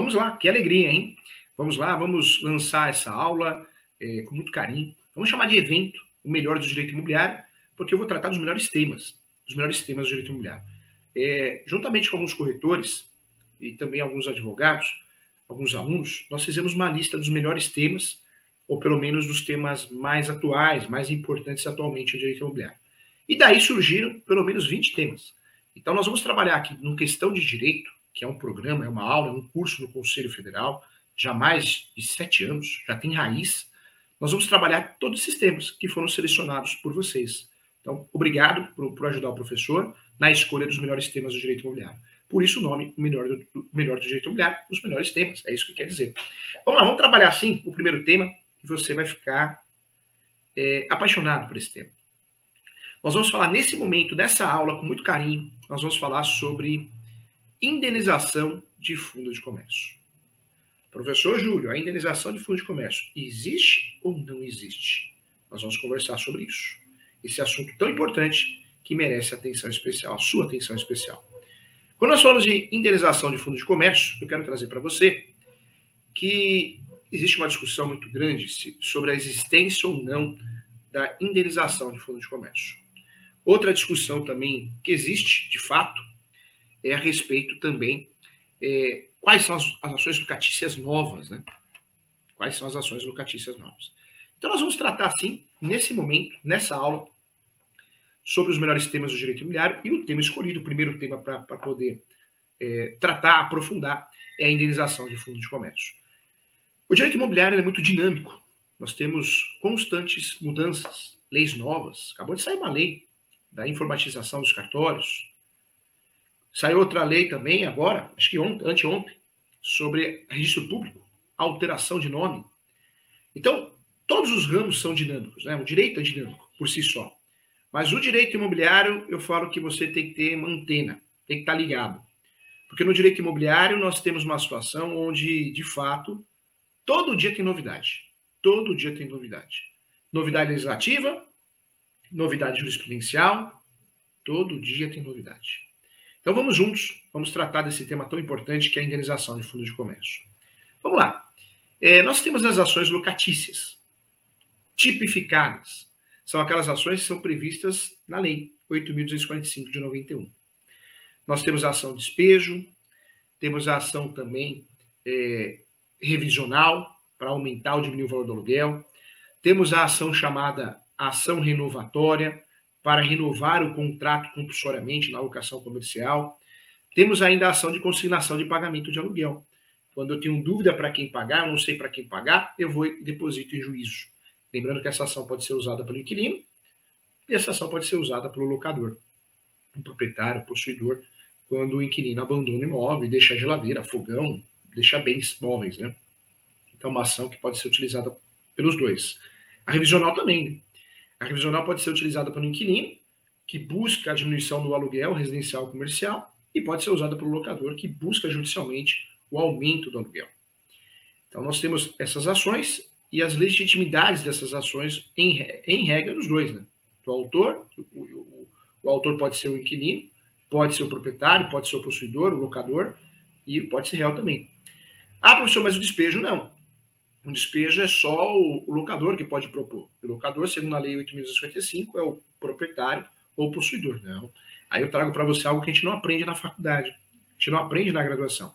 Vamos lá, que alegria, hein? Vamos lá, vamos lançar essa aula é, com muito carinho. Vamos chamar de evento o melhor do direito imobiliário, porque eu vou tratar dos melhores temas, dos melhores temas do direito imobiliário. É, juntamente com alguns corretores e também alguns advogados, alguns alunos, nós fizemos uma lista dos melhores temas, ou pelo menos dos temas mais atuais, mais importantes atualmente no direito imobiliário. E daí surgiram pelo menos 20 temas. Então, nós vamos trabalhar aqui no Questão de Direito, que é um programa, é uma aula, é um curso no Conselho Federal, já mais de sete anos, já tem raiz. Nós vamos trabalhar todos esses temas que foram selecionados por vocês. Então, obrigado por, por ajudar o professor na escolha dos melhores temas do direito imobiliário. Por isso o nome, o melhor do, melhor do direito imobiliário, os melhores temas. É isso que quer dizer. Vamos lá, vamos trabalhar assim o primeiro tema e você vai ficar é, apaixonado por esse tema. Nós vamos falar nesse momento, nessa aula, com muito carinho, nós vamos falar sobre indenização de fundo de comércio. Professor Júlio, a indenização de fundo de comércio existe ou não existe? Nós vamos conversar sobre isso. Esse assunto tão importante que merece atenção especial, a sua atenção especial. Quando nós falamos de indenização de fundo de comércio, eu quero trazer para você que existe uma discussão muito grande sobre a existência ou não da indenização de fundo de comércio. Outra discussão também que existe, de fato, é a respeito também é, quais são as, as, ações locatícias novas, né? Quais são as ações locatícias novas? Então, nós vamos tratar, assim, nesse momento, nessa aula, sobre os melhores temas do direito imobiliário e o tema escolhido, o primeiro tema para poder é, tratar, aprofundar, é a indenização de fundo de comércio. O direito imobiliário é muito dinâmico. Nós temos constantes mudanças, leis novas. Acabou de sair uma lei da informatização dos cartórios. Saiu outra lei também agora, acho que ontem, anteontem, sobre registro público, alteração de nome. Então, todos os ramos são dinâmicos, né? O direito é dinâmico por si só. Mas o direito imobiliário, eu falo que você tem que ter uma antena, tem que estar ligado. Porque no direito imobiliário nós temos uma situação onde, de fato, todo dia tem novidade. Todo dia tem novidade. Novidade legislativa, novidade jurisprudencial, todo dia tem novidade. Então vamos juntos, vamos tratar desse tema tão importante que é a indenização de fundo de comércio. Vamos lá. É, nós temos as ações locatícias, tipificadas. São aquelas ações que são previstas na lei 8.245 de 91. Nós temos a ação despejo, temos a ação também é, revisional, para aumentar ou diminuir o valor do aluguel. Temos a ação chamada ação renovatória para renovar o contrato compulsoriamente na alocação comercial. Temos ainda a ação de consignação de pagamento de aluguel. Quando eu tenho dúvida para quem pagar, eu não sei para quem pagar, eu vou e deposito em juízo. Lembrando que essa ação pode ser usada pelo inquilino e essa ação pode ser usada pelo locador, o proprietário, o possuidor, quando o inquilino abandona o imóvel e deixa geladeira, fogão, deixa bens móveis, né? Então, uma ação que pode ser utilizada pelos dois. A revisional também. A revisional pode ser utilizada pelo inquilino, que busca a diminuição do aluguel residencial comercial, e pode ser usada pelo locador, que busca judicialmente o aumento do aluguel. Então, nós temos essas ações e as legitimidades dessas ações, em, em regra, dos dois. Né? Do autor, o, o, o autor pode ser o inquilino, pode ser o proprietário, pode ser o possuidor, o locador, e pode ser real também. Ah, professor, mas o despejo não. Um despejo é só o, locador que pode propor. O locador, segundo a Lei 8.255, é o proprietário ou possuidor. Não. Aí eu trago para você algo que a gente não aprende na faculdade. A gente não aprende na graduação.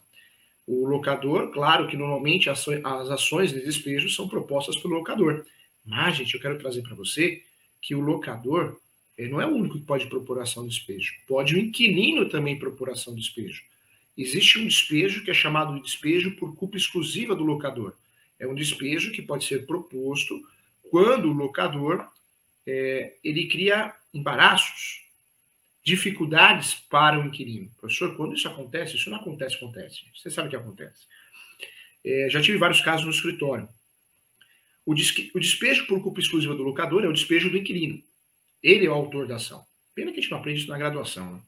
O locador, claro que normalmente as ações de despejo são propostas pelo locador. Mas, gente, eu quero trazer para você que o locador ele não é o único que pode propor ação de despejo. Pode o inquilino também propor ação de despejo. Existe um despejo que é chamado de despejo por culpa exclusiva do locador. É um despejo que pode ser proposto quando o locador é, ele cria embaraços, dificuldades para o inquilino. Professor, quando isso acontece, isso não acontece, acontece. Você sabe o que acontece. É, já tive vários casos no escritório. O, o despejo por culpa exclusiva do locador é o despejo do inquilino. Ele é o autor da ação. Pena que a gente não aprende isso na graduação. Né?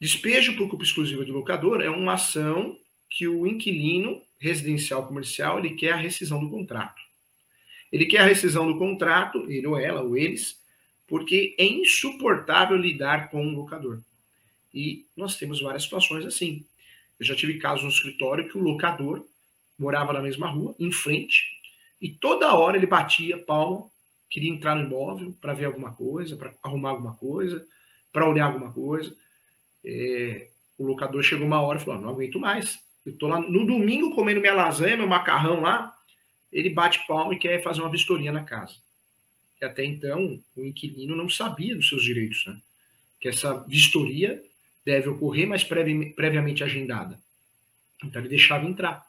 Despejo por culpa exclusiva do locador é uma ação que o inquilino residencial comercial ele quer a rescisão do contrato. Ele quer a rescisão do contrato, ele ou ela, ou eles, porque é insuportável lidar com o locador. E nós temos várias situações assim. Eu já tive casos no escritório que o locador morava na mesma rua, em frente, e toda hora ele batia palma, queria entrar no imóvel para ver alguma coisa, para arrumar alguma coisa, para olhar alguma coisa. É, o locador chegou uma hora e falou: não aguento mais. Eu tô lá no domingo comendo minha lasanha, meu macarrão lá. Ele bate palma e quer fazer uma vistoria na casa. E até então, o inquilino não sabia dos seus direitos, né? Que essa vistoria deve ocorrer, mas previ previamente agendada. Então ele deixava entrar.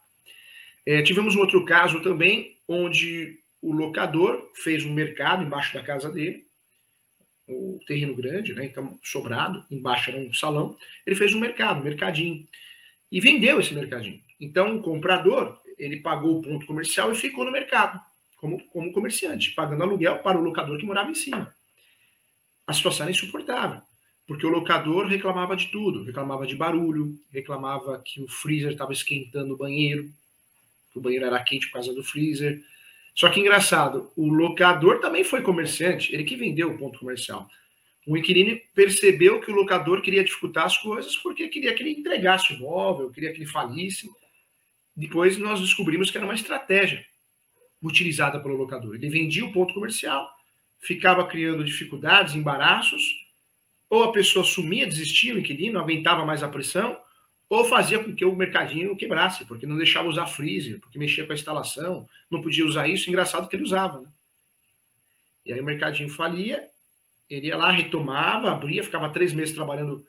É, tivemos um outro caso também, onde o locador fez um mercado embaixo da casa dele, o terreno grande, né? Então, sobrado, embaixo era um salão. Ele fez um mercado, um mercadinho. E vendeu esse mercadinho. Então, o comprador, ele pagou o ponto comercial e ficou no mercado, como, como comerciante, pagando aluguel para o locador que morava em cima. A situação era insuportável, porque o locador reclamava de tudo. Reclamava de barulho, reclamava que o freezer estava esquentando o banheiro, que o banheiro era quente por causa do freezer, só que engraçado, o locador também foi comerciante, ele que vendeu o ponto comercial. O inquilino percebeu que o locador queria dificultar as coisas porque queria que ele entregasse o imóvel, queria que ele falisse. Depois nós descobrimos que era uma estratégia utilizada pelo locador. Ele vendia o ponto comercial, ficava criando dificuldades, embaraços, ou a pessoa sumia, desistia, o inquilino, aguentava mais a pressão, ou fazia com que o mercadinho quebrasse, porque não deixava usar freezer, porque mexia com a instalação, não podia usar isso, engraçado que ele usava. Né? E aí o mercadinho falia, ele ia lá, retomava, abria, ficava três meses trabalhando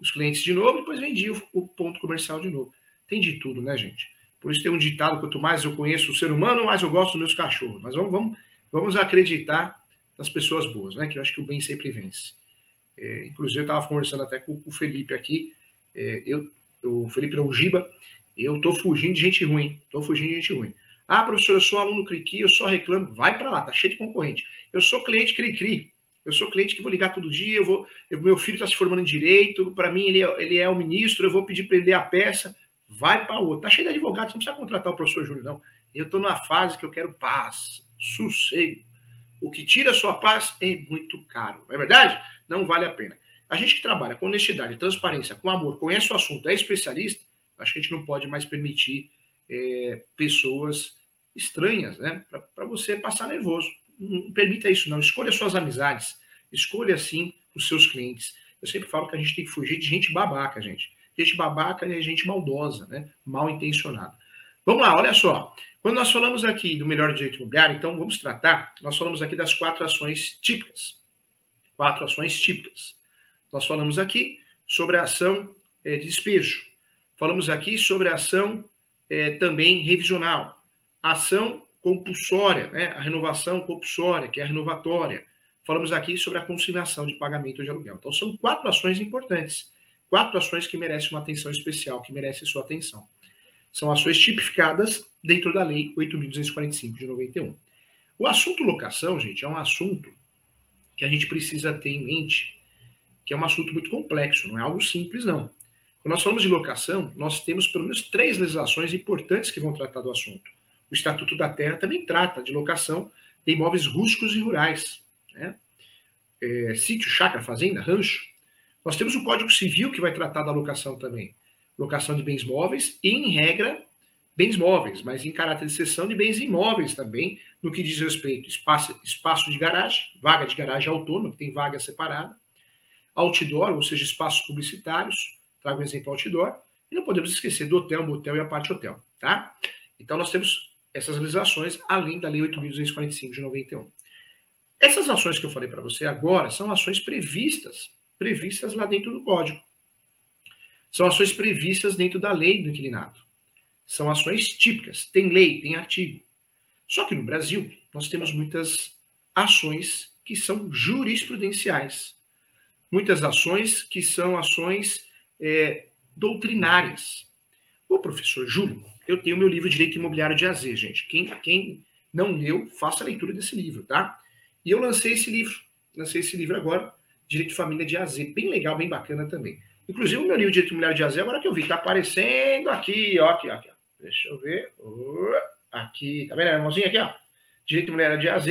os clientes de novo, depois vendia o, ponto comercial de novo. Tem de tudo, né, gente? Por isso tem um ditado, quanto mais eu conheço o ser humano, mais eu gosto dos meus cachorros. Mas vamos, vamos, vamos acreditar nas pessoas boas, né? Que eu acho que o bem sempre vence. É, inclusive, eu estava conversando até com o Felipe aqui. É, eu o Felipe Longiba, eu tô fugindo de gente ruim, tô fugindo de gente ruim. Ah, professor, eu sou aluno Cricri, eu só reclamo. Vai para lá, tá cheio de concorrente. Eu sou cliente Cricri, eu sou cliente que vou ligar todo dia, eu vou, eu, meu filho está se formando em direito, para mim ele é, ele é o ministro, eu vou pedir para ele ler a peça. Vai para outro. Tá cheio de advogados, não precisa contratar o professor Júlio, não. Eu estou numa fase que eu quero paz, sossego. O que tira a sua paz é muito caro. É verdade? Não vale a pena. A gente que trabalha com honestidade, transparência, com amor, conhece o assunto, é especialista, acho que a gente não pode mais permitir é, pessoas estranhas, né? Para você passar nervoso. Permita isso, não. Escolha suas amizades. Escolha, sim, os seus clientes. Eu sempre falo que a gente tem que fugir de gente babaca, gente. Gente babaca é gente maldosa, né? Mal intencionada. Vamos lá, olha só. Quando nós falamos aqui do melhor direito imobiliário, então vamos tratar, nós falamos aqui das quatro ações típicas. Quatro ações típicas. Nós falamos aqui sobre a ação é, de despejo. Falamos aqui sobre a ação é, também revisional. ação compulsória, né? a renovação compulsória, que é a renovatória. Falamos aqui sobre a consignação de pagamento de aluguel. Então, são quatro ações importantes. Quatro ações que merecem uma atenção especial, que merecem sua atenção. São ações tipificadas dentro da Lei 8.245 de 91. O assunto locação, gente, é um assunto que a gente precisa ter em mente que é um assunto muito complexo, não é algo simples, não. Quando nós falamos de locação, nós temos pelo menos três legislações importantes que vão tratar do assunto. O Estatuto da Terra também trata de locação de imóveis rústicos e rurais. Né? É, sítio, chácara, fazenda, rancho. Nós temos o Código Civil que vai tratar da locação também. Locação de bens móveis e, em regra, bens móveis, mas em caráter de exceção de bens imóveis também, no que diz respeito espaço, espaço de garagem, vaga de garagem autônoma, que tem vaga separada, outdoor, ou seja, espaços publicitários, trago um exemplo outdoor, e não podemos esquecer do hotel, motel e a parte hotel, tá? Então nós temos essas legislações, além da Lei 8.245 de 91. Essas ações que eu falei para você agora são ações previstas, previstas lá dentro do código. São ações previstas dentro da lei do inquilinato. São ações típicas, tem lei, tem artigo. Só que no Brasil, nós temos muitas ações que são jurisprudenciais muitas ações que são ações é, doutrinárias. O professor Júlio, eu tenho meu livro Direito Imobiliário de AZ, gente. Quem, quem não leu, faça a leitura desse livro, tá? E eu lancei esse livro, lancei esse livro agora, Direito de Família de AZ, bem legal, bem bacana também. Inclusive, o meu livro Direito Imobiliário de AZ, agora que eu vi, tá aparecendo aqui, ó, aqui, ó, aqui, ó. Deixa eu ver. Aqui, tá vendo a mãozinha aqui, ó? Direito Imobiliário de AZ,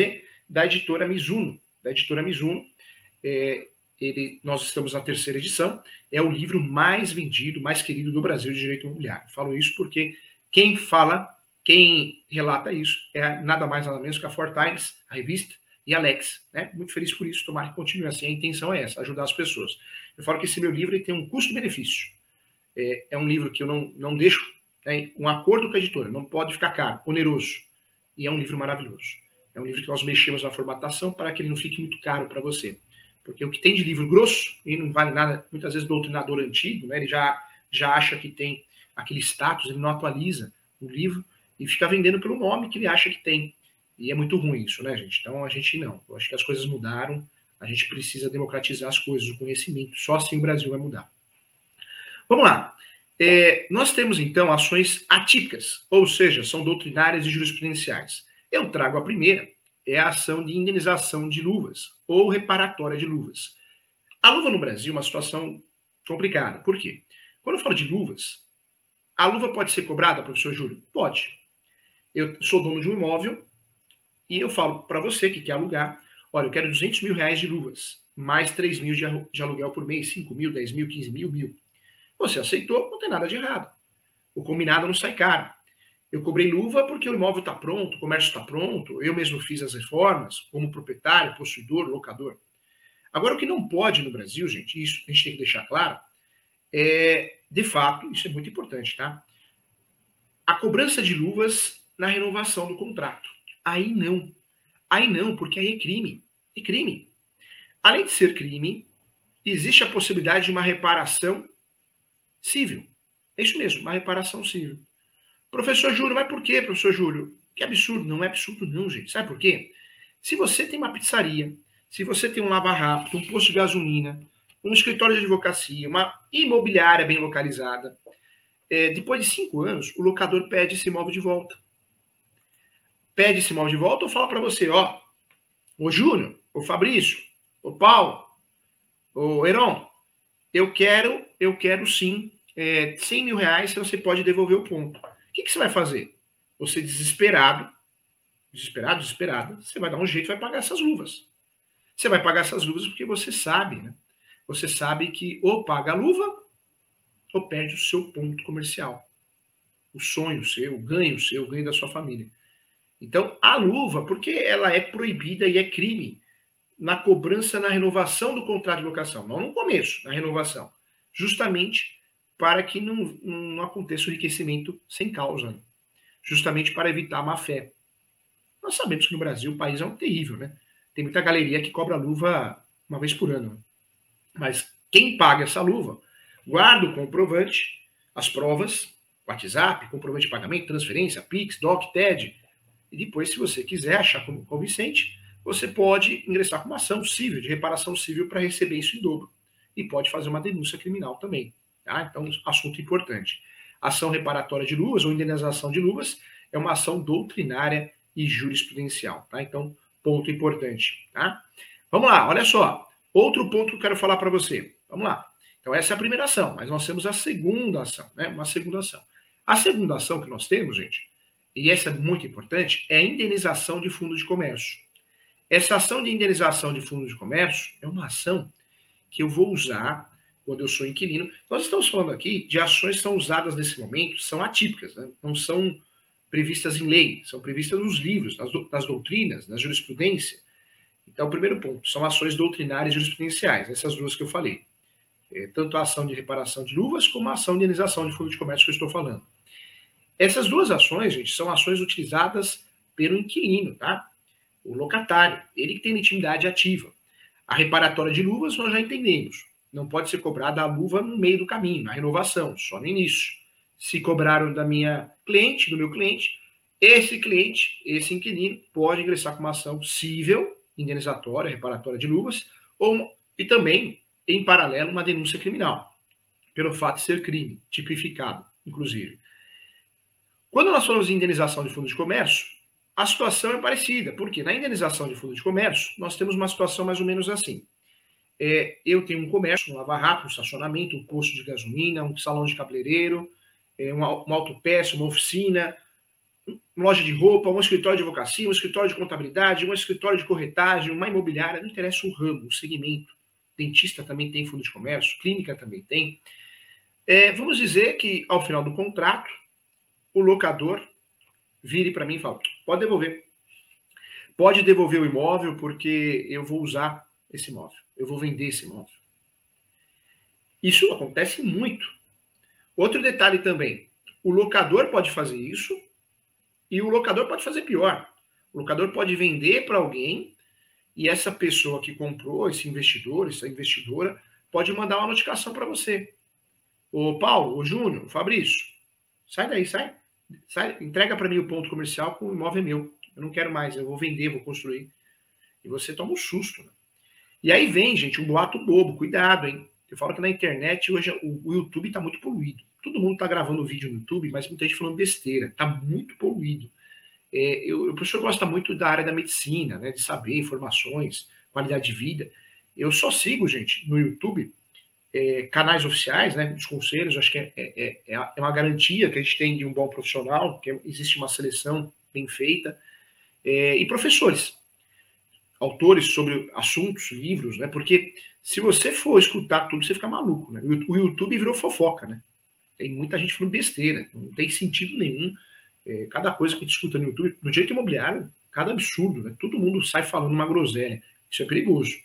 da editora Mizuno, da editora Mizuno. É, ele, nós estamos na terceira edição, é o livro mais vendido, mais querido do Brasil de direito imobiliário. Falo isso porque quem fala, quem relata isso é nada mais nada menos que a Four Times, a revista, e Alex. Né? Muito feliz por isso, tomara que continue assim. A intenção é essa, ajudar as pessoas. Eu falo que esse meu livro tem um custo-benefício. É, é, um livro que eu não, não deixo né, um acordo com a editora, não pode ficar caro, oneroso. E é um livro maravilhoso. É um livro que nós mexemos na formatação para que ele não fique muito caro para você. Porque o que tem de livro grosso, e não vale nada, muitas vezes doutrinador antigo, né, ele já, já acha que tem aquele status, ele não atualiza o livro e fica vendendo pelo nome que ele acha que tem. E é muito ruim isso, né, gente? Então a gente não. Eu acho que as coisas mudaram, a gente precisa democratizar as coisas, o conhecimento. Só assim o Brasil vai mudar. Vamos lá. É, nós temos então ações atípicas, ou seja, são doutrinárias e jurisprudenciais. Eu trago a primeira, é a ação de indenização de luvas ou reparatória de luvas. A luva no Brasil é uma situação complicada. Por quê? Quando eu falo de luvas, a luva pode ser cobrada, professor Júlio? Pode. Eu sou dono de um imóvel e eu falo para você que quer alugar, olha, eu quero 200 mil reais de luvas, mais 3 mil de aluguel por mês, 5 mil, 10 mil, 15 mil, mil. Você aceitou, não tem nada de errado. O combinado não sai caro. Eu cobrei luva porque o imóvel está pronto, o comércio está pronto, eu mesmo fiz as reformas, como proprietário, possuidor, locador. Agora, o que não pode no Brasil, gente, isso a gente tem que deixar claro, é, de fato, isso é muito importante, tá? A cobrança de luvas na renovação do contrato. Aí não. Aí não, porque aí é crime. É crime. Além de ser crime, existe a possibilidade de uma reparação civil. É isso mesmo, uma reparação civil. Professor Júlio, mas por quê, professor Júlio? Que absurdo. Não é absurdo, não, gente. Sabe por quê? Se você tem uma pizzaria, se você tem um lava-rápido, um posto de gasolina, um escritório de advocacia, uma imobiliária bem localizada, é, depois de cinco anos, o locador pede esse imóvel de volta. Pede esse imóvel de volta ou fala para você, ó, ô Júnior, ô Fabrício, ô Paulo, ô Heron, eu quero, eu quero sim é, 100 mil reais, você pode devolver o ponto. O que, que você vai fazer? Você desesperado, desesperado, desesperada, você vai dar um jeito vai pagar essas luvas. Você vai pagar essas luvas porque você sabe, né? Você sabe que ou paga a luva ou perde o seu ponto comercial. O sonho seu, o ganho seu, o ganho da sua família. Então, a luva, porque ela é proibida e é crime na cobrança na renovação do contrato de locação, não no começo, na renovação. Justamente para que não, não aconteça o enriquecimento sem causa, né? justamente para evitar a má fé. Nós sabemos que no Brasil o país é um terrível, né? Tem muita galeria que cobra luva uma vez por ano. Né? Mas quem paga essa luva, guarda o comprovante, as provas, WhatsApp, comprovante de pagamento, transferência, Pix, DOC, TED. E depois, se você quiser achar como convincente, você pode ingressar com uma ação civil, de reparação civil, para receber isso em dobro. E pode fazer uma denúncia criminal também. Tá? Então, assunto importante. Ação reparatória de luvas ou indenização de luvas é uma ação doutrinária e jurisprudencial. Tá? Então, ponto importante. Tá? Vamos lá, olha só. Outro ponto que eu quero falar para você. Vamos lá. Então, essa é a primeira ação, mas nós temos a segunda ação, né? Uma segunda ação. A segunda ação que nós temos, gente, e essa é muito importante, é a indenização de fundo de comércio. Essa ação de indenização de fundo de comércio é uma ação que eu vou usar quando eu sou inquilino. Nós estamos falando aqui de ações que são usadas nesse momento, são atípicas, né? não são previstas em lei, são previstas nos livros, nas, nas doutrinas, na jurisprudência. Então, o primeiro ponto, são ações doutrinárias e jurisprudenciais, essas duas que eu falei. É, tanto a ação de reparação de luvas, como a ação de indenização de fundo de comércio que eu estou falando. Essas duas ações, gente, são ações utilizadas pelo inquilino, tá? O locatário, ele que tem intimidade ativa. A reparatória de luvas nós já entendemos não pode ser cobrada a luva no meio do caminho, na renovação, só no início. Se cobraram da minha cliente, do meu cliente, esse cliente, esse inquilino, pode ingressar com uma ação civil, indenizatória, reparatória de luvas, ou, e também, em paralelo, uma denúncia criminal, pelo fato de ser crime, tipificado, inclusive. Quando nós falamos em indenização de fundo de comércio, a situação é parecida, porque na indenização de fundo de comércio, nós temos uma situação mais ou menos assim é, eu tenho um comércio, um lava-rápido, um estacionamento, um posto de gasolina, um salão de cabeleireiro, é, uma, uma autopeça, uma oficina, loja de roupa, um escritório de advocacia, um escritório de contabilidade, um escritório de corretagem, uma imobiliária, não interessa o ramo, o segmento dentista também tem fundo de comércio, clínica também tem. É, vamos dizer que ao final do contrato, o locador vire para mim e fala: pode devolver. Pode devolver o imóvel porque eu vou usar esse imóvel, eu vou vender esse imóvel. Isso acontece muito. Outro detalhe também: o locador pode fazer isso e o locador pode fazer pior. O locador pode vender para alguém e essa pessoa que comprou, esse investidor, essa investidora, pode mandar uma notificação para você. Ô Paulo, ô Júnior, Fabrício, sai daí, sai. sai entrega para mim o ponto comercial com o imóvel meu. Eu não quero mais, eu vou vender, vou construir. E você toma um susto. Né? E aí vem, gente, um boato bobo. Cuidado, hein? Eu falo que na internet hoje o, o YouTube está muito poluído. Todo mundo está gravando vídeo no YouTube, mas muita gente falando besteira. Está muito poluído. É, eu, o professor gosta muito da área da medicina, né, de saber informações, qualidade de vida. Eu só sigo, gente, no YouTube, é, canais oficiais, né, dos conselhos, acho que é, é, é, é, uma garantia que a gente tem de um bom profissional, que existe uma seleção bem feita, é, e professores, autores sobre assuntos, livros, né, porque se você for escutar tudo, você fica maluco, né, o YouTube virou fofoca, né, tem muita gente falando besteira, não tem sentido nenhum, é, cada coisa que a gente escuta no YouTube, no direito imobiliário, cada absurdo, né? Todo mundo sai falando uma groselha. Isso é perigoso.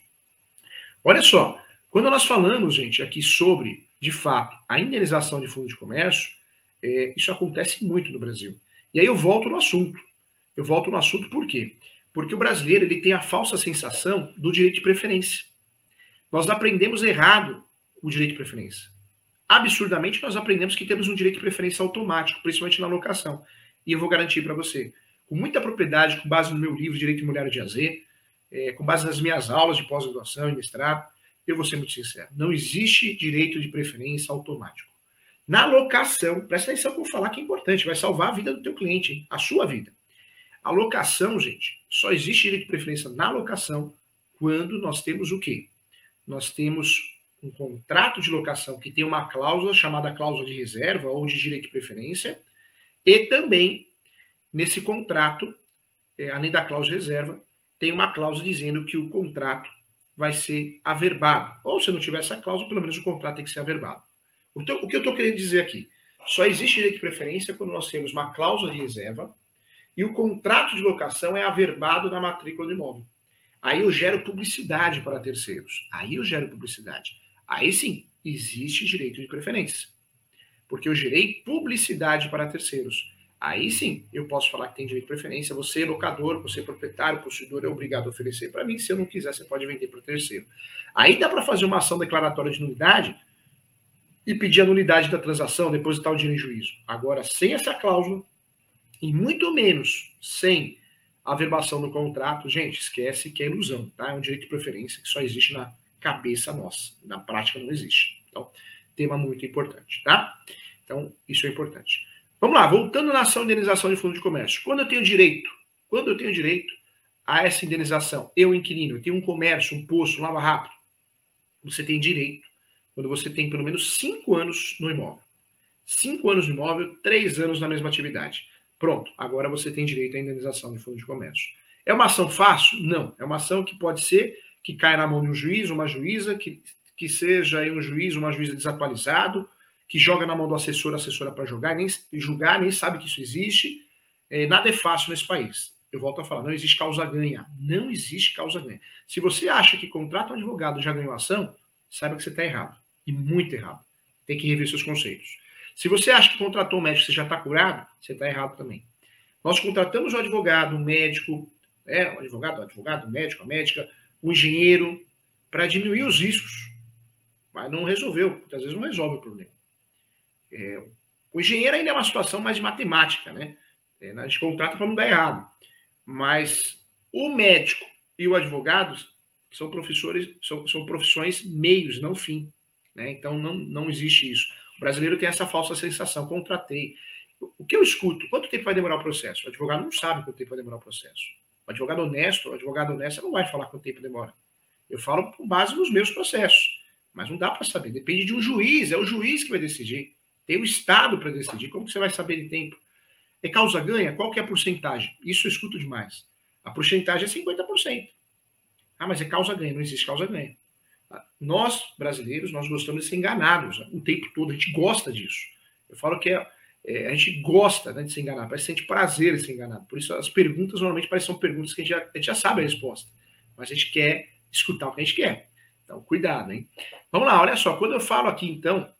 Olha só, quando nós falamos, gente, aqui sobre, de fato, a indenização de fundo de comércio, é, isso acontece muito no Brasil. E aí eu volto no assunto. Eu volto no assunto por quê? Porque o brasileiro ele tem a falsa sensação do direito de preferência. Nós aprendemos errado o direito de preferência. Absurdamente, nós aprendemos que temos um direito de preferência automático, principalmente na locação. E eu vou garantir para você, com muita propriedade, com base no meu livro Direito Imobiliário de AZ, é, com base nas minhas aulas de pós-graduação e mestrado, eu vou ser muito sincero. Não existe direito de preferência automático. Na locação, presta atenção que eu vou falar que é importante, vai salvar a vida do teu cliente, hein? a sua vida. A locação, gente, só existe direito de preferência na locação quando nós temos o quê? Nós temos um contrato de locação que tem uma cláusula chamada cláusula de reserva ou de direito de preferência, e também, nesse contrato, é, além da cláusula de reserva, tem uma cláusula dizendo que o contrato vai ser averbado. Ou se não tiver essa cláusula, pelo menos o contrato tem que ser averbado. O, o que eu estou querendo dizer aqui? Só existe direito de preferência quando nós temos uma cláusula de reserva e o contrato de locação é averbado na matrícula do imóvel. Aí eu gero publicidade para terceiros. Aí eu gero publicidade. Aí sim, existe direito de preferência porque eu gerei publicidade para terceiros. Aí sim, eu posso falar que tem direito de preferência. Você, locador, você, proprietário, possuidor, é obrigado a oferecer para mim. Se eu não quiser, você pode vender para terceiro. Aí dá para fazer uma ação declaratória de nulidade e pedir a nulidade da transação, depositar o dinheiro em juízo. Agora, sem essa cláusula, e muito menos sem a verbação do contrato, gente, esquece que é ilusão, tá? É um direito de preferência que só existe na cabeça nossa. Na prática não existe. Então, tema muito importante, tá? Então, isso é importante. Vamos lá, voltando na ação de indenização de fundo de comércio. Quando eu tenho direito, quando eu tenho direito a essa indenização, eu, inquilino, eu tenho um comércio, um posto, um lava rápido, você tem direito quando você tem pelo menos cinco anos no imóvel. Cinco anos no imóvel, três anos na mesma atividade. Pronto, agora você tem direito à indenização de fundo de comércio. É uma ação fácil? Não. É uma ação que pode ser que caia na mão de um juiz, uma juíza, que que seja um juiz, uma juíza desatualizado, que joga na mão do assessor, assessora para julgar, nem julgar, nem sabe que isso existe. É, nada é fácil nesse país. Eu volto a falar, não existe causa ganha. Não existe causa ganha. Se você acha que contrata um advogado já ganhou ação, saiba que você está errado. E muito errado. Tem que rever seus conceitos. Se você acha que contratou um médico você já está curado, você está errado também. Nós contratamos um advogado, um médico, é, um advogado, um advogado, um médico, a médica, um engenheiro, para diminuir os riscos mas não resolveu, muitas vezes não resolve o problema. É, o engenheiro ainda é uma situação mais de matemática, né? É, a gente contrata para não dar errado. Mas o médico e o advogado são professores, são, são profissões meios, não fim. Né? Então não, não existe isso. O brasileiro tem essa falsa sensação, contratei. O que eu escuto? Quanto tempo vai demorar o processo? O advogado não sabe quanto tempo vai demorar o processo. O advogado honesto, o advogado honesto não vai falar quanto tempo demora. Eu falo com base nos meus processos. Mas não dá para saber. Depende de um juiz. É o juiz que vai decidir. Tem o Estado para decidir. Como que você vai saber de tempo? É causa ganha? Qual que é a porcentagem? Isso eu escuto demais. A porcentagem é 50%. Ah, mas é causa ganha. Não existe causa ganha. Nós, brasileiros, nós gostamos de ser enganados o tempo todo, a gente gosta disso. Eu falo que é, é, a gente gosta né, de ser enganado, parece que sente prazer em ser enganado. Por isso as perguntas normalmente parecem são perguntas que a gente, já, a gente já sabe a resposta, mas a gente quer escutar o que a gente quer. Então, cuidado, hein? Vamos lá, olha só, quando eu falo aqui, então,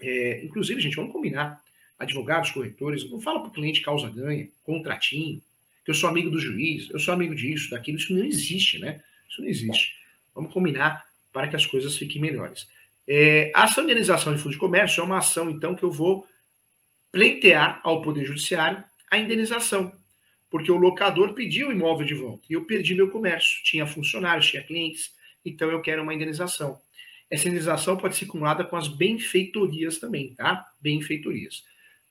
é, inclusive, gente, vamos combinar, advogados, corretores, não fala para o cliente causa-ganha, contratinho, que eu sou amigo do juiz, eu sou amigo disso, daquilo, isso não existe, né? Isso não existe. Vamos combinar para que as coisas fiquem melhores. É, a ação de indenização de fundo de comércio é uma ação, então, que eu vou pleitear ao Poder Judiciário a indenização, porque o locador pediu o imóvel de volta e eu perdi meu comércio. Tinha funcionários, tinha clientes, então eu quero uma indenização. Essa indenização pode ser acumulada com as benfeitorias também, tá? Benfeitorias.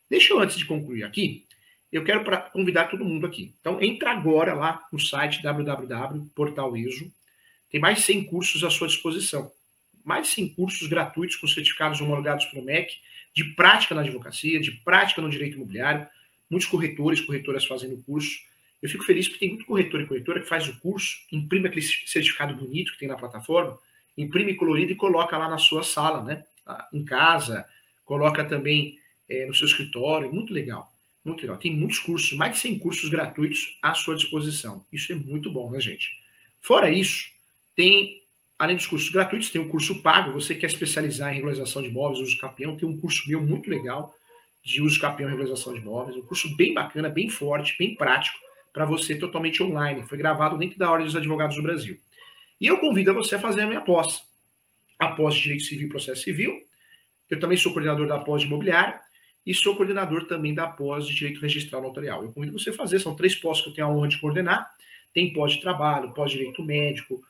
Deixa eu, antes de concluir aqui, eu quero convidar todo mundo aqui. Então, entra agora lá no site www.portaliso. Tem mais 100 cursos à sua disposição. Mais 100 cursos gratuitos com certificados homologados pelo MEC, de prática na advocacia, de prática no direito imobiliário. Muitos corretores, corretoras fazendo o curso. Eu fico feliz porque tem muito corretor e corretora que faz o curso, imprime aquele certificado bonito que tem na plataforma, imprime colorido e coloca lá na sua sala, né? Em casa, coloca também é, no seu escritório, muito legal. Muito legal. Tem muitos cursos, mais de 100 cursos gratuitos à sua disposição. Isso é muito bom, né, gente? Fora isso, tem, além dos cursos gratuitos, tem um curso pago. Você quer especializar em regularização de imóveis, uso capião, tem um curso meu muito legal de uso capião e regularização de imóveis. Um curso bem bacana, bem forte, bem prático, para você totalmente online. Foi gravado dentro da Ordem dos Advogados do Brasil. E eu convido você a fazer a minha pós. A pós de Direito Civil e Processo Civil. Eu também sou coordenador da pós de imobiliário e sou coordenador também da pós de Direito Registral Notarial. Eu convido você a fazer, são três pós que eu tenho a honra de coordenar. Tem pós de trabalho, pós de Direito Médico,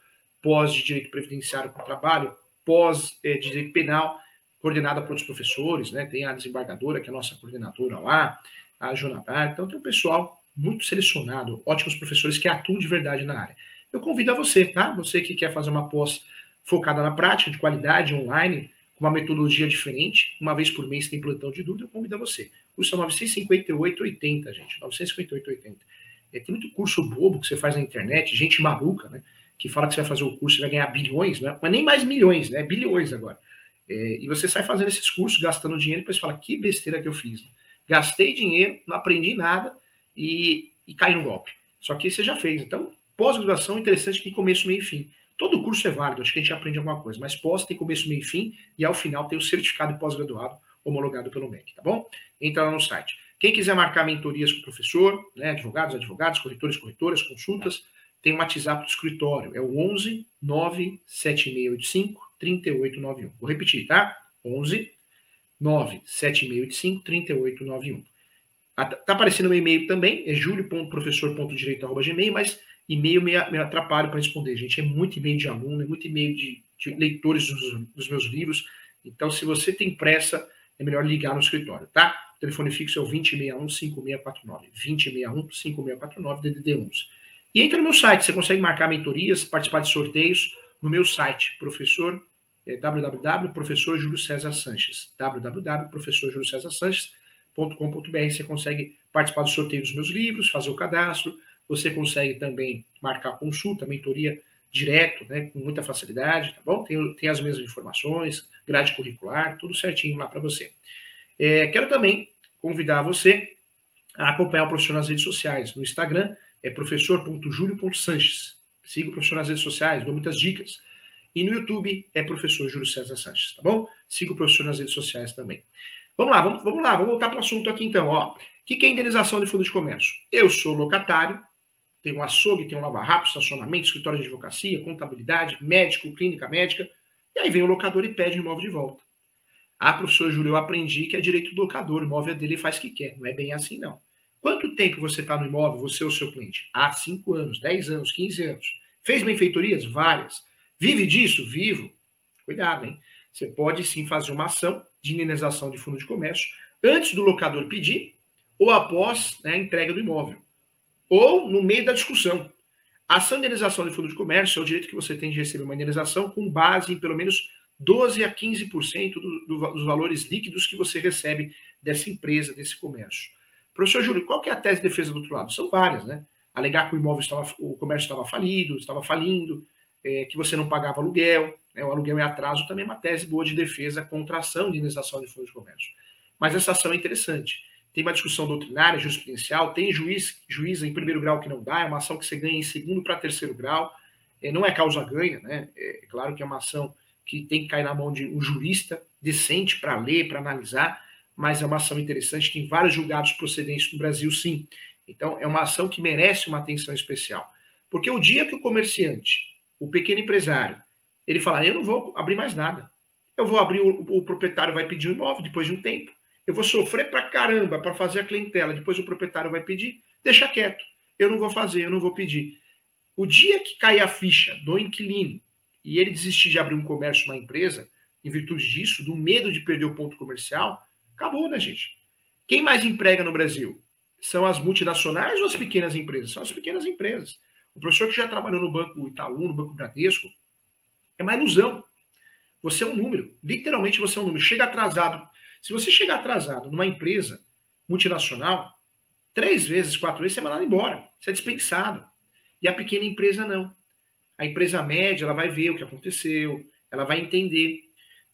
pós de Direito Previdenciário para o Trabalho, pós é, de Direito Penal, coordenada por outros professores, né? Tem a desembargadora, que é a nossa coordenadora lá, a Jonathan. Então tem um pessoal muito selecionado, ótimos professores que atuam de verdade na área. Eu convido a você, tá? Você que quer fazer uma pós focada na prática, de qualidade, online, com uma metodologia diferente, uma vez por mês tem plantão de dúvida, eu convido a você. Custa 958,80, gente. 958,80. É, tem muito curso bobo que você faz na internet, gente maluca, né? Que fala que você vai fazer o curso e vai ganhar bilhões, né? Mas nem mais milhões, né? Bilhões agora. É, e você sai fazendo esses cursos, gastando dinheiro, e depois fala, que besteira que eu fiz. Né? Gastei dinheiro, não aprendi nada e, e caí no golpe. Só que você já fez. Então, pós-graduação, interessante que começo, meio e fim. Todo curso é válido, acho que a gente aprende alguma coisa, mas pós tem começo, meio e fim, e ao final tem o certificado pós-graduado homologado pelo MEC, tá bom? Entra lá no site. Quem quiser marcar mentorias com o professor, né, advogados, advogados, corretores, corretoras, consultas, tem o WhatsApp do escritório, é o 11 97685 3891. Vou repetir, tá? 11 97685 3891. Tá aparecendo no e-mail também, é julio.professor.direito.gmail, mas e-mail me, me atrapalha para responder, gente. É muito e-mail de aluno, é muito e-mail de, de leitores dos, dos, meus livros. Então, se você tem pressa, é melhor ligar no escritório, tá? O telefone fixo é o 2061-5649. 2061-5649, DDD 11. E entra no meu site, você consegue marcar mentorias, participar de sorteios no meu site, professor, é, www.professorjuliocesarsanches, www.professorjuliocesarsanches.com.br. Você consegue participar do sorteio dos meus livros, fazer o cadastro, você consegue também marcar consulta, mentoria direto, né, com muita facilidade, tá bom? Tem, tem as mesmas informações, grade curricular, tudo certinho lá para você. É, quero também convidar você a acompanhar o professor nas redes sociais. No Instagram é professor.julio.sanches. Siga o professor nas redes sociais, dou muitas dicas. E no YouTube é professor Júlio César Sanches, tá bom? Siga o professor nas redes sociais também. Vamos lá, vamos, vamos lá, vamos voltar para o assunto aqui então. Ó. O que é indenização de fundo de comércio? Eu sou locatário, um açougue, um lava-rápido, estacionamento, escritório de advocacia, contabilidade, médico, clínica médica. E aí vem o locador e pede o imóvel de volta. Ah, professor Júlio, eu aprendi que é direito do locador, o imóvel é dele faz o que quer. Não é bem assim, não. Quanto tempo você está no imóvel, você ou seu cliente? Ah, 5 anos, 10 anos, 15 anos. Fez benfeitorias? Várias. Vive disso? Vivo. Cuidado, hein? Você pode sim fazer uma ação de indenização de fundo de comércio antes do locador pedir ou após né, a entrega do imóvel ou no meio da discussão. A ação de indenização de fundo de comércio é o direito que você tem de receber uma indenização com base em pelo menos 12 a 15% do, do, dos valores líquidos que você recebe dessa empresa, desse comércio. Professor Júlio, qual que é a tese de defesa do outro lado? São várias, né? Alegar que o imóvel estava, o comércio estava falido, estava falindo, é, que você não pagava aluguel, né, o aluguel em atraso também é uma tese boa de defesa contra a ação de indenização de fundos de comércio. Mas essa ação é interessante. Tem uma discussão doutrinária, jurisprudencial, tem juiz, juiz em primeiro grau que não dá, é uma ação que você ganha em segundo para terceiro grau, é, não é causa ganha, né? É claro que é uma ação que tem que cair na mão de um jurista decente para ler, para analisar, mas é uma ação interessante, tem vários julgados procedentes no Brasil, sim. Então, é uma ação que merece uma atenção especial. Porque o dia que o comerciante, o pequeno empresário, ele falar, eu não vou abrir mais nada, eu vou abrir, o, o proprietário vai pedir o um imóvel depois de um tempo, eu vou sofrer para caramba para fazer a clientela, depois o proprietário vai pedir, deixa quieto, eu não vou fazer, eu não vou pedir. O dia que cair a ficha do inquilino e ele desistir de abrir um comércio, uma empresa, em virtude disso, do medo de perder o ponto comercial, acabou, né, gente? Quem mais emprega no Brasil? São as multinacionais ou as pequenas empresas? São as pequenas empresas. O professor que já trabalhou no Banco Itaú, no Banco Bradesco, é uma ilusão. Você é um número. Literalmente você é um número. Chega atrasado. Se você chegar atrasado numa empresa multinacional, três vezes, quatro vezes, você é mandado embora. Você é dispensado. E a pequena empresa não. A empresa média, ela vai ver o que aconteceu, ela vai entender.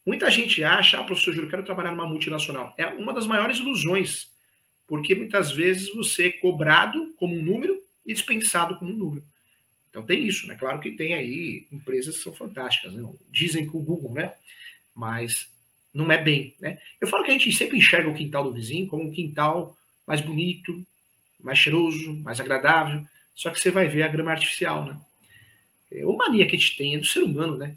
Muita gente acha, ah, professor Júlio, eu quero trabalhar numa multinacional. É uma das maiores ilusões, porque muitas vezes você é cobrado como um número e dispensado como um número. Então tem isso, né? Claro que tem aí empresas que são fantásticas, né? dizem que o Google, né? Mas não é bem, né? Eu falo que a gente sempre enxerga o quintal do vizinho como um quintal mais bonito, mais cheiroso, mais agradável, só que você vai ver a grama artificial, né? É uma mania que a gente tem é do ser humano, né?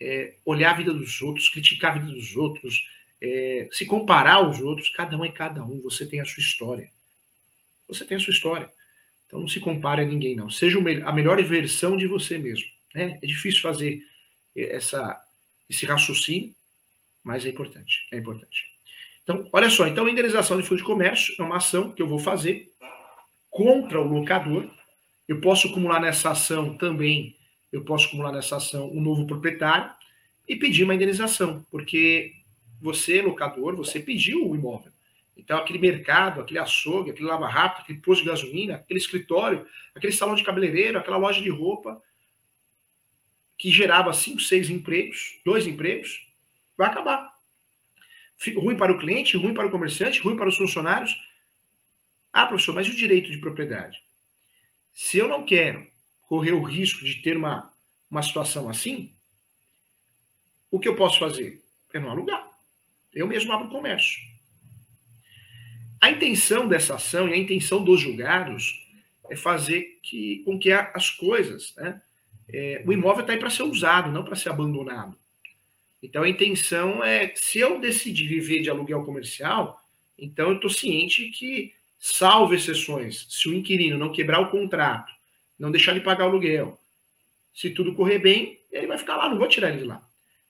É olhar a vida dos outros, criticar a vida dos outros, é, se comparar aos outros, cada um é cada um, você tem a sua história. Você tem a sua história. Então não se compare a ninguém, não. Seja a melhor versão de você mesmo. Né? É difícil fazer essa, esse raciocínio, mas é importante. É importante. Então, olha só, então a indenização de fundo de comércio é uma ação que eu vou fazer contra o locador eu posso acumular nessa ação também, eu posso acumular nessa ação um novo proprietário e pedir uma indenização, porque você, locador, você pediu o imóvel. Então, aquele mercado, aquele açougue, aquele lava rápido, aquele posto de gasolina, aquele escritório, aquele salão de cabeleireiro, aquela loja de roupa, que gerava cinco, seis empregos, dois empregos, vai acabar. Ruim para o cliente, ruim para o comerciante, ruim para os funcionários. Ah, professor, mas e o direito de propriedade? Se eu não quero correr o risco de ter uma, uma situação assim, o que eu posso fazer? É não alugar. Eu mesmo abro o comércio. A intenção dessa ação e a intenção dos julgados é fazer que, com que as coisas, né, é, o imóvel está aí para ser usado, não para ser abandonado. Então a intenção é, se eu decidir viver de aluguel comercial, então eu estou ciente que salvo exceções, se o inquilino não quebrar o contrato, não deixar de pagar o aluguel, se tudo correr bem, ele vai ficar lá, não vou tirar ele de lá.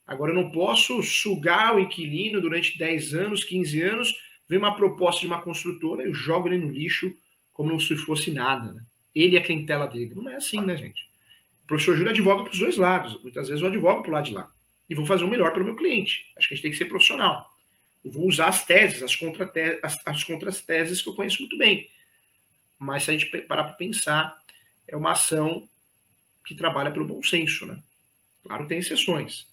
Agora, eu não posso sugar o inquilino durante 10 anos, 15 anos, ver uma proposta de uma construtora, eu jogo ele no lixo como se fosse nada. Né? Ele e a clientela dele. Não é assim, né, gente? O professor Júlio advoga para os dois lados. Muitas vezes eu advogo para o lado de lá. E vou fazer o melhor para o meu cliente. Acho que a gente tem que ser profissional. Eu vou usar as teses, as, contra as, as contrateses que eu conheço muito bem. Mas se a gente parar para pensar, é uma ação que trabalha pelo bom senso, né? Claro tem exceções,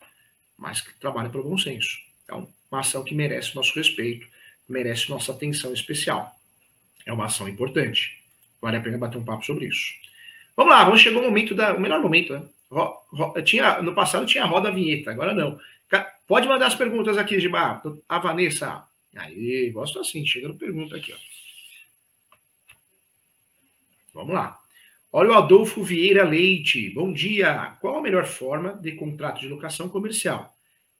mas que trabalha pelo bom senso. Então, uma ação que merece nosso respeito, merece nossa atenção especial. É uma ação importante. Vale a pena bater um papo sobre isso. Vamos lá, vamos chegar o momento da, o melhor momento, né? Ro, ro, tinha, no passado tinha roda vinheta, agora não. Pode mandar as perguntas aqui, Gibá. A Vanessa. Aí, gosto assim, chegando pergunta aqui, ó. Vamos lá. Olha o Adolfo Vieira Leite. Bom dia. Qual a melhor forma de contrato de locação comercial?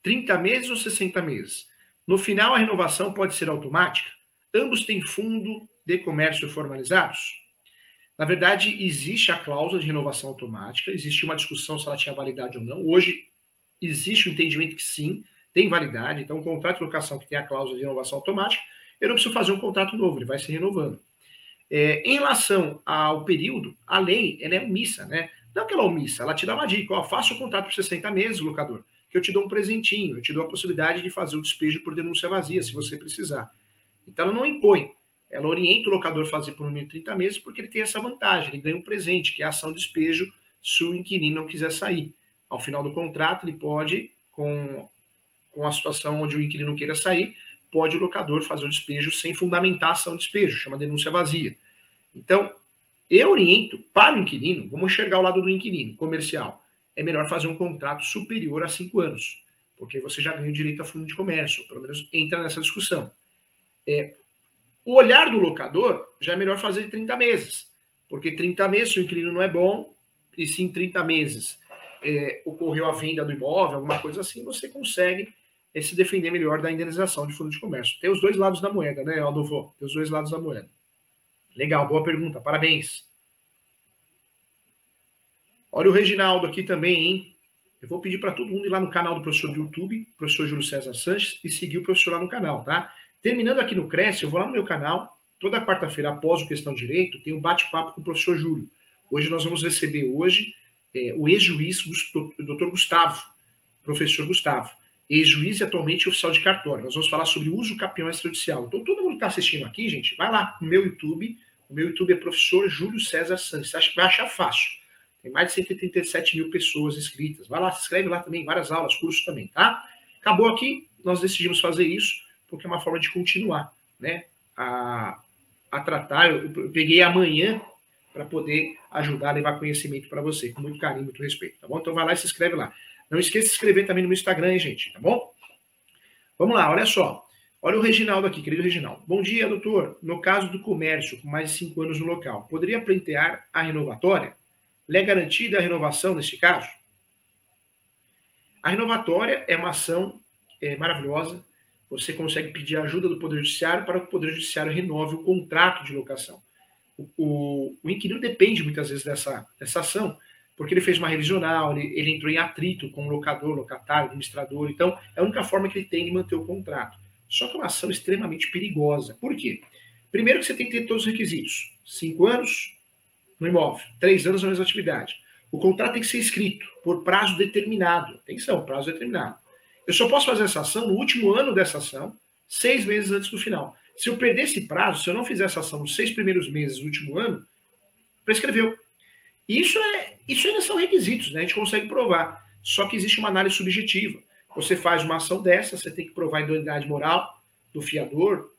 30 meses ou 60 meses? No final, a renovação pode ser automática? Ambos têm fundo de comércio formalizados? Na verdade, existe a cláusula de renovação automática, existe uma discussão se ela tinha validade ou não. Hoje, existe o um entendimento que sim, tem validade. Então, um contrato de locação que tem a cláusula de renovação automática, eu não preciso fazer um contrato novo, ele vai se renovando. É, em relação ao período, a lei ela é omissa, né? Não que ela é omissa, ela te dá uma dica, ó, faça o contrato por 60 meses, locador, que eu te dou um presentinho, eu te dou a possibilidade de fazer o despejo por denúncia vazia, se você precisar. Então, ela não impõe, ela orienta o locador a fazer por um mínimo de 30 meses, porque ele tem essa vantagem, ele ganha um presente, que é a ação de despejo, se o inquilino não quiser sair. ao final do contrato, ele pode, com, com a situação onde o inquilino queira sair, pode o locador fazer o despejo sem fundamentar a ação de despejo, chama denúncia vazia. Então, eu oriento para o inquilino, vamos enxergar o lado do inquilino, comercial. É melhor fazer um contrato superior a cinco anos, porque você já ganha o direito a fundo de comércio, pelo menos entra nessa discussão. É, o olhar do locador já é melhor fazer 30 meses, porque 30 meses, se o inquilino não é bom, e se em 30 meses é, ocorreu a venda do imóvel, alguma coisa assim, você consegue é, se defender melhor da indenização de fundo de comércio. Tem os dois lados da moeda, né, Aldovô? Tem os dois lados da moeda. Legal, boa pergunta, parabéns. Olha o Reginaldo aqui também, hein? Eu vou pedir para todo mundo ir lá no canal do professor do YouTube, professor Júlio César Sanches, e seguir o professor lá no canal, tá? Terminando aqui no Cresce, eu vou lá no meu canal, toda quarta-feira, após o Questão Direito, tem um bate-papo com o professor Júlio. Hoje nós vamos receber hoje é, o ex-juiz, doutor Gustavo, professor Gustavo, ex-juiz e atualmente oficial de cartório. Nós vamos falar sobre uso capião extrajudicial. Então, todo mundo que está assistindo aqui, gente, vai lá no meu YouTube. O meu YouTube é professor Júlio César Santos. Acha que vai achar fácil. Tem mais de 137 mil pessoas inscritas. Vai lá, se inscreve lá também, várias aulas, cursos também, tá? Acabou aqui, nós decidimos fazer isso, porque é uma forma de continuar, né? A, a tratar. Eu peguei amanhã para poder ajudar a levar conhecimento para você, com muito carinho, muito respeito, tá bom? Então vai lá e se inscreve lá. Não esqueça de se inscrever também no meu Instagram, hein, gente, tá bom? Vamos lá, olha só. Olha o Reginaldo aqui, querido Reginaldo. Bom dia, doutor. No caso do comércio, com mais de cinco anos no local, poderia pleitear a renovatória? Lhe é garantida a renovação neste caso? A renovatória é uma ação é, maravilhosa. Você consegue pedir ajuda do Poder Judiciário para que o Poder Judiciário renove o contrato de locação o, o, o inquilino depende muitas vezes dessa, dessa ação, porque ele fez uma revisional, ele, ele entrou em atrito com o locador, locatário, administrador, então é a única forma que ele tem de manter o contrato. Só que é uma ação extremamente perigosa. Por quê? Primeiro que você tem que ter todos os requisitos. Cinco anos no imóvel, três anos na mesma atividade. O contrato tem que ser escrito por prazo determinado. Atenção, prazo determinado. Eu só posso fazer essa ação no último ano dessa ação, seis meses antes do final. Se eu perder esse prazo, se eu não fizer essa ação nos seis primeiros meses do último ano, prescreveu. Isso, é, isso ainda são requisitos, né? A gente consegue provar. Só que existe uma análise subjetiva. Você faz uma ação dessa, você tem que provar a idoneidade moral do fiador,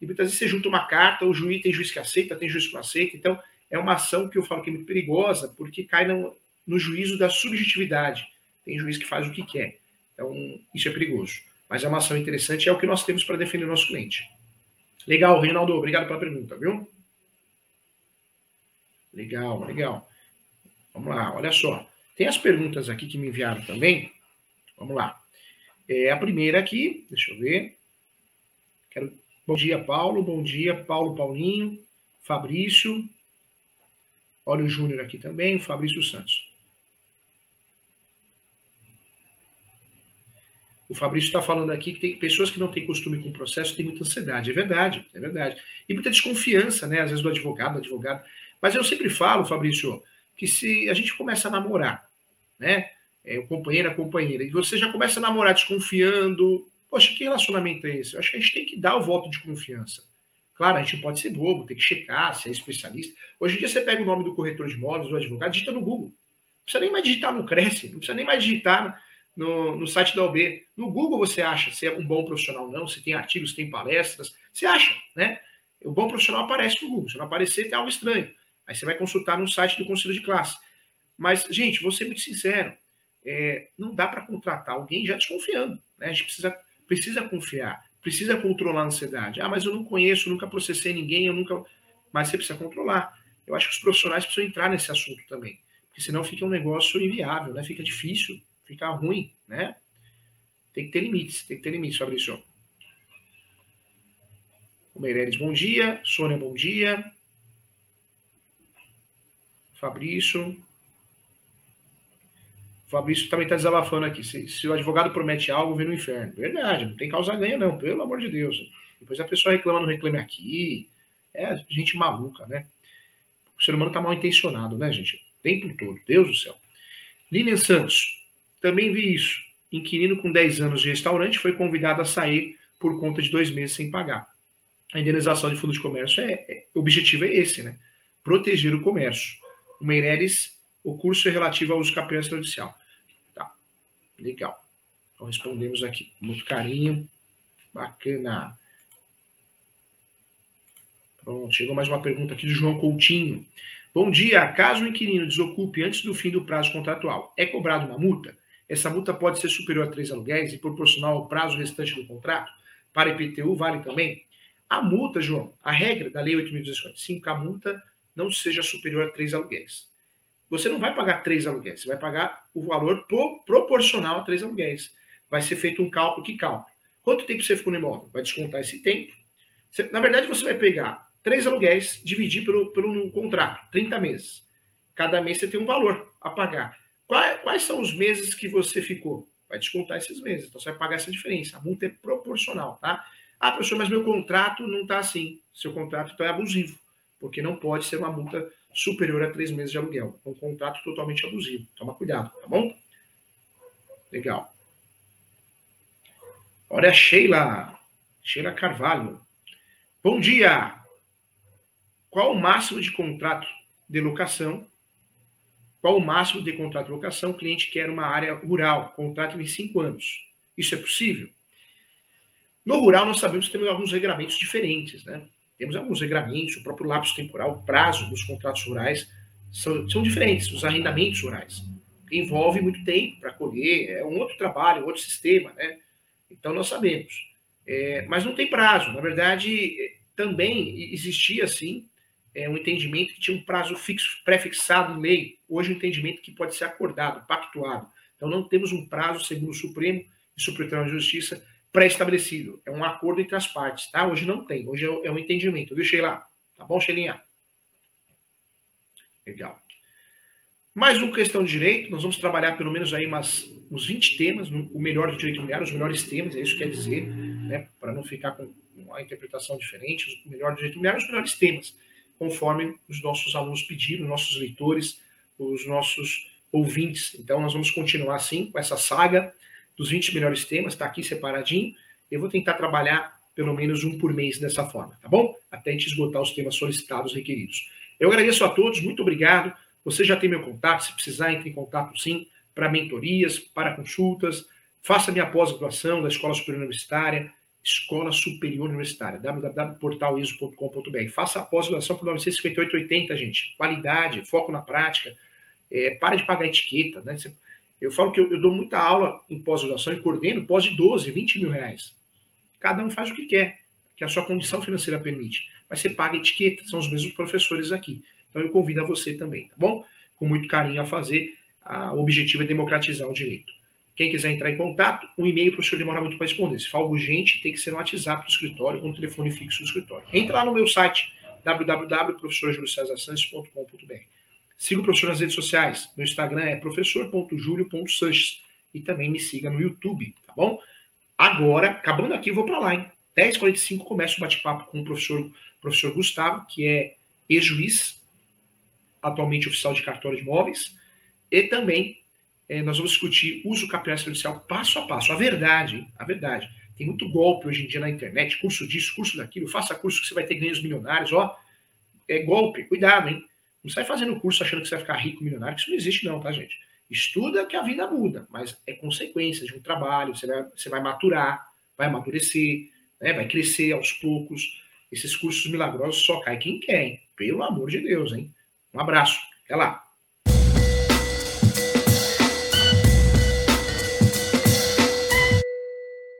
e muitas vezes você junta uma carta, o juiz tem juiz que aceita, tem juiz que não aceita. Então, é uma ação que eu falo que é muito perigosa, porque cai no, no juízo da subjetividade. Tem juiz que faz o que quer. Então, isso é perigoso. Mas é uma ação interessante, é o que nós temos para defender o nosso cliente. Legal, Reinaldo, obrigado pela pergunta, viu? Legal, legal. Vamos lá, olha só. Tem as perguntas aqui que me enviaram também. Vamos lá. É, a primeira aqui, deixa eu ver. Quero... Bom dia, Paulo. Bom dia, Paulo Paulinho. Fabrício. Olha o Júnior aqui também, Fabrício Santos. O Fabrício está falando aqui que tem pessoas que não têm costume com o processo têm muita ansiedade. É verdade, é verdade. E muita desconfiança, né? Às vezes do advogado, do advogado. Mas eu sempre falo, Fabrício, que se a gente começa a namorar, né? É, o companheiro, a companheira, e você já começa a namorar desconfiando, poxa, que relacionamento é esse? Eu acho que a gente tem que dar o voto de confiança. Claro, a gente pode ser bobo, tem que checar se é especialista. Hoje em dia você pega o nome do corretor de imóveis, do advogado, digita no Google. Não precisa nem mais digitar no Cresce, não precisa nem mais digitar no, no site da OB. No Google você acha se é um bom profissional ou não, se tem artigos, se tem palestras. Você acha, né? O bom profissional aparece no Google. Se não aparecer, tem algo estranho. Aí você vai consultar no site do Conselho de Classe. Mas, gente, vou ser muito sincero. É, não dá para contratar alguém já desconfiando. Né? A gente precisa, precisa confiar, precisa controlar a ansiedade. Ah, mas eu não conheço, nunca processei ninguém, eu nunca. Mas você precisa controlar. Eu acho que os profissionais precisam entrar nesse assunto também. Porque senão fica um negócio inviável, né? Fica difícil ficar ruim, né? Tem que ter limites, tem que ter limites, Fabrício. O Meireles, bom dia. Sônia, bom dia. Fabrício. Fabrício também está desabafando aqui. Se, se, o advogado promete algo, vem no inferno. Verdade, não tem causa ganha, não, pelo amor de Deus. Depois a pessoa reclama, não reclame aqui. É gente maluca, né? O ser humano está mal intencionado, né, gente? O tempo todo. Deus do céu. Lilian Santos. Também vi isso. Inquilino com 10 anos de restaurante foi convidado a sair por conta de dois meses sem pagar. A indenização de fundo de comércio é, é o objetivo é esse, né? Proteger o comércio. O Meireles, o curso é relativo ao uso capião extrajudicial. Tá. Legal. Então respondemos aqui muito carinho. Bacana. Pronto, chegou mais uma pergunta aqui do João Coutinho. Bom dia. Caso o inquilino desocupe antes do fim do prazo contratual, é cobrado uma multa? Essa multa pode ser superior a três aluguéis e proporcional ao prazo restante do contrato? Para IPTU vale também? A multa, João, a regra da Lei 8.245, a multa não seja superior a três aluguéis. Você não vai pagar três aluguéis, você vai pagar o valor proporcional a três aluguéis. Vai ser feito um cálculo. Que cálculo? Quanto tempo você ficou no imóvel? Vai descontar esse tempo. Você, na verdade, você vai pegar três aluguéis, dividir pelo, pelo contrato, 30 meses. Cada mês você tem um valor a pagar. Quais, quais são os meses que você ficou? Vai descontar esses meses. Então você vai pagar essa diferença. A multa é proporcional, tá? Ah, professor, mas meu contrato não está assim. Seu contrato então é abusivo, porque não pode ser uma multa superior a três meses de aluguel. É um contrato totalmente abusivo. Toma cuidado, tá bom? Legal. Olha a Sheila. Sheila Carvalho. Bom dia. Qual o máximo de contrato de locação? Qual o máximo de contrato de locação? O cliente quer uma área rural, contrato em cinco anos. Isso é possível? No rural, nós sabemos que temos alguns regramentos diferentes, né? Temos alguns regramentos, o próprio lapso temporal, o prazo dos contratos rurais são, são diferentes, os arrendamentos rurais. Envolve muito tempo para colher, é um outro trabalho, um outro sistema, né? Então, nós sabemos. É, mas não tem prazo. Na verdade, também existia, assim, é, um entendimento que tinha um prazo fixo, pré-fixado em lei. Hoje, um entendimento que pode ser acordado, pactuado. Então, não temos um prazo, segundo o Supremo e Supremo Tribunal de Justiça, pré-estabelecido. É um acordo entre as partes, tá? Hoje não tem. Hoje é um entendimento, viu, Sheila? Tá bom, Sheilinha? Legal. Mais uma questão de direito, nós vamos trabalhar pelo menos aí umas, uns 20 temas, o melhor do direito imobiliário, os melhores temas, é isso que quer dizer, né? Para não ficar com uma interpretação diferente, o melhor do direito imobiliário, os melhores temas, conforme os nossos alunos pediram, nossos leitores, os nossos ouvintes. Então, nós vamos continuar assim com essa saga dos 20 melhores temas, está aqui separadinho. Eu vou tentar trabalhar pelo menos um por mês dessa forma, tá bom? Até a gente esgotar os temas solicitados requeridos. Eu agradeço a todos, muito obrigado. Você já tem meu contato, se precisar, entre em contato sim, para mentorias, para consultas. Faça minha pós-graduação da Escola Superior Universitária, Escola Superior Universitária, www.portaliso.com.br. Faça a pós-graduação por 958,80, gente. Qualidade, foco na prática. É, para de pagar etiqueta, né? Você, eu falo que eu, eu dou muita aula em pós-graduação e coordeno pós de 12, 20 mil reais. Cada um faz o que quer, que a sua condição financeira permite. Mas você paga etiqueta, são os mesmos professores aqui. Então eu convido a você também, tá bom? Com muito carinho a fazer. A, o objetivo é democratizar o direito. Quem quiser entrar em contato, um e-mail para o senhor demorar muito para responder. Se for urgente, tem que ser no WhatsApp do escritório ou no telefone fixo do escritório. Entra lá no meu site, www.professorjuliocesarsanches.com.br. Siga o professor nas redes sociais. Meu Instagram é professor.julio.sanches. E também me siga no YouTube, tá bom? Agora, acabando aqui, eu vou para lá, hein? 10h45 começa o bate-papo com o professor, professor Gustavo, que é ex-juiz, atualmente oficial de cartório de imóveis, e também é, nós vamos discutir uso capital judicial passo a passo. A verdade, hein? a verdade. Tem muito golpe hoje em dia na internet, curso disso, curso daquilo, faça curso que você vai ter ganhos milionários, ó. É golpe, cuidado, hein? Não sai fazendo curso achando que você vai ficar rico, milionário, que isso não existe, não, tá, gente? Estuda que a vida muda, mas é consequência de um trabalho, você vai, você vai maturar, vai amadurecer, né, vai crescer aos poucos. Esses cursos milagrosos só cai quem quer, hein? Pelo amor de Deus, hein? Um abraço. Até lá.